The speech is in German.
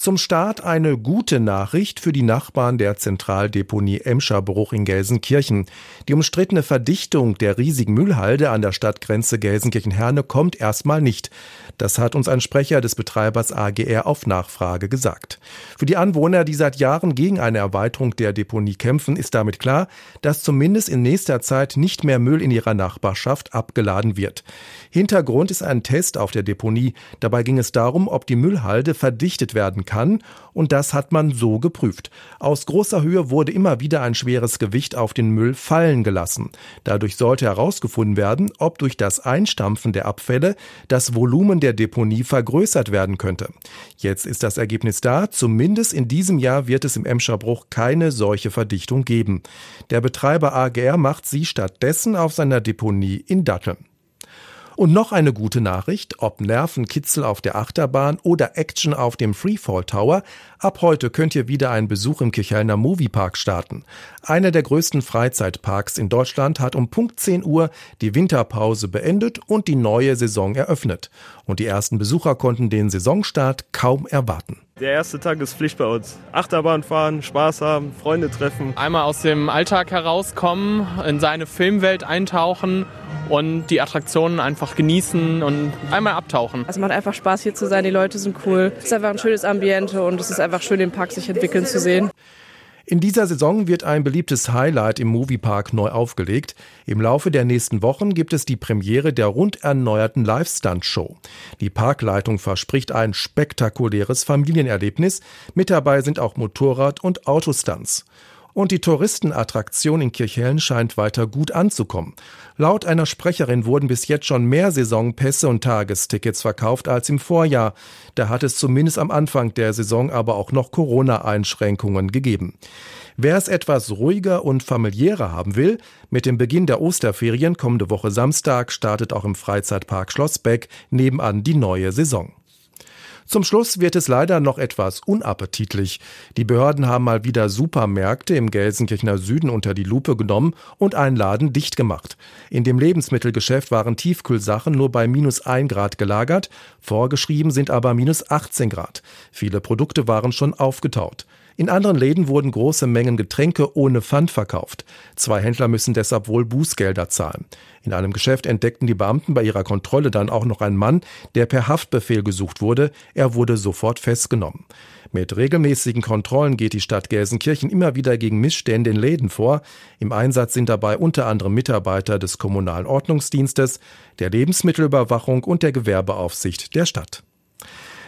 Zum Start eine gute Nachricht für die Nachbarn der Zentraldeponie Emscherbruch in Gelsenkirchen. Die umstrittene Verdichtung der riesigen Müllhalde an der Stadtgrenze Gelsenkirchen-Herne kommt erstmal nicht. Das hat uns ein Sprecher des Betreibers AGR auf Nachfrage gesagt. Für die Anwohner, die seit Jahren gegen eine Erweiterung der Deponie kämpfen, ist damit klar, dass zumindest in nächster Zeit nicht mehr Müll in ihrer Nachbarschaft abgeladen wird. Hintergrund ist ein Test auf der Deponie. Dabei ging es darum, ob die Müllhalde verdichtet werden kann, und das hat man so geprüft. Aus großer Höhe wurde immer wieder ein schweres Gewicht auf den Müll fallen gelassen. Dadurch sollte herausgefunden werden, ob durch das Einstampfen der Abfälle das Volumen der Deponie vergrößert werden könnte. Jetzt ist das Ergebnis da, zumindest in diesem Jahr wird es im Emscherbruch keine solche Verdichtung geben. Der Betreiber AGR macht sie stattdessen auf seiner Deponie in Datteln. Und noch eine gute Nachricht, ob Nervenkitzel auf der Achterbahn oder Action auf dem Freefall Tower, ab heute könnt ihr wieder einen Besuch im Kirchhellner Moviepark starten. Einer der größten Freizeitparks in Deutschland hat um Punkt 10 Uhr die Winterpause beendet und die neue Saison eröffnet. Und die ersten Besucher konnten den Saisonstart kaum erwarten. Der erste Tag ist Pflicht bei uns. Achterbahn fahren, Spaß haben, Freunde treffen. Einmal aus dem Alltag herauskommen, in seine Filmwelt eintauchen und die Attraktionen einfach genießen und einmal abtauchen. Es macht einfach Spaß hier zu sein, die Leute sind cool. Es ist einfach ein schönes Ambiente und es ist einfach schön, den Park sich entwickeln zu sehen. In dieser Saison wird ein beliebtes Highlight im Moviepark neu aufgelegt. Im Laufe der nächsten Wochen gibt es die Premiere der rund erneuerten Live-Stunt-Show. Die Parkleitung verspricht ein spektakuläres Familienerlebnis. Mit dabei sind auch Motorrad- und Autostunts. Und die Touristenattraktion in Kirchhellen scheint weiter gut anzukommen. Laut einer Sprecherin wurden bis jetzt schon mehr Saisonpässe und Tagestickets verkauft als im Vorjahr. Da hat es zumindest am Anfang der Saison aber auch noch Corona-Einschränkungen gegeben. Wer es etwas ruhiger und familiärer haben will, mit dem Beginn der Osterferien kommende Woche Samstag startet auch im Freizeitpark Schlossbeck nebenan die neue Saison. Zum Schluss wird es leider noch etwas unappetitlich. Die Behörden haben mal wieder Supermärkte im Gelsenkirchener Süden unter die Lupe genommen und einen Laden dicht gemacht. In dem Lebensmittelgeschäft waren Tiefkühlsachen nur bei minus ein Grad gelagert, vorgeschrieben sind aber minus 18 Grad. Viele Produkte waren schon aufgetaut. In anderen Läden wurden große Mengen Getränke ohne Pfand verkauft. Zwei Händler müssen deshalb wohl Bußgelder zahlen. In einem Geschäft entdeckten die Beamten bei ihrer Kontrolle dann auch noch einen Mann, der per Haftbefehl gesucht wurde. Er wurde sofort festgenommen. Mit regelmäßigen Kontrollen geht die Stadt Gelsenkirchen immer wieder gegen Missstände in Läden vor. Im Einsatz sind dabei unter anderem Mitarbeiter des Kommunalen Ordnungsdienstes, der Lebensmittelüberwachung und der Gewerbeaufsicht der Stadt.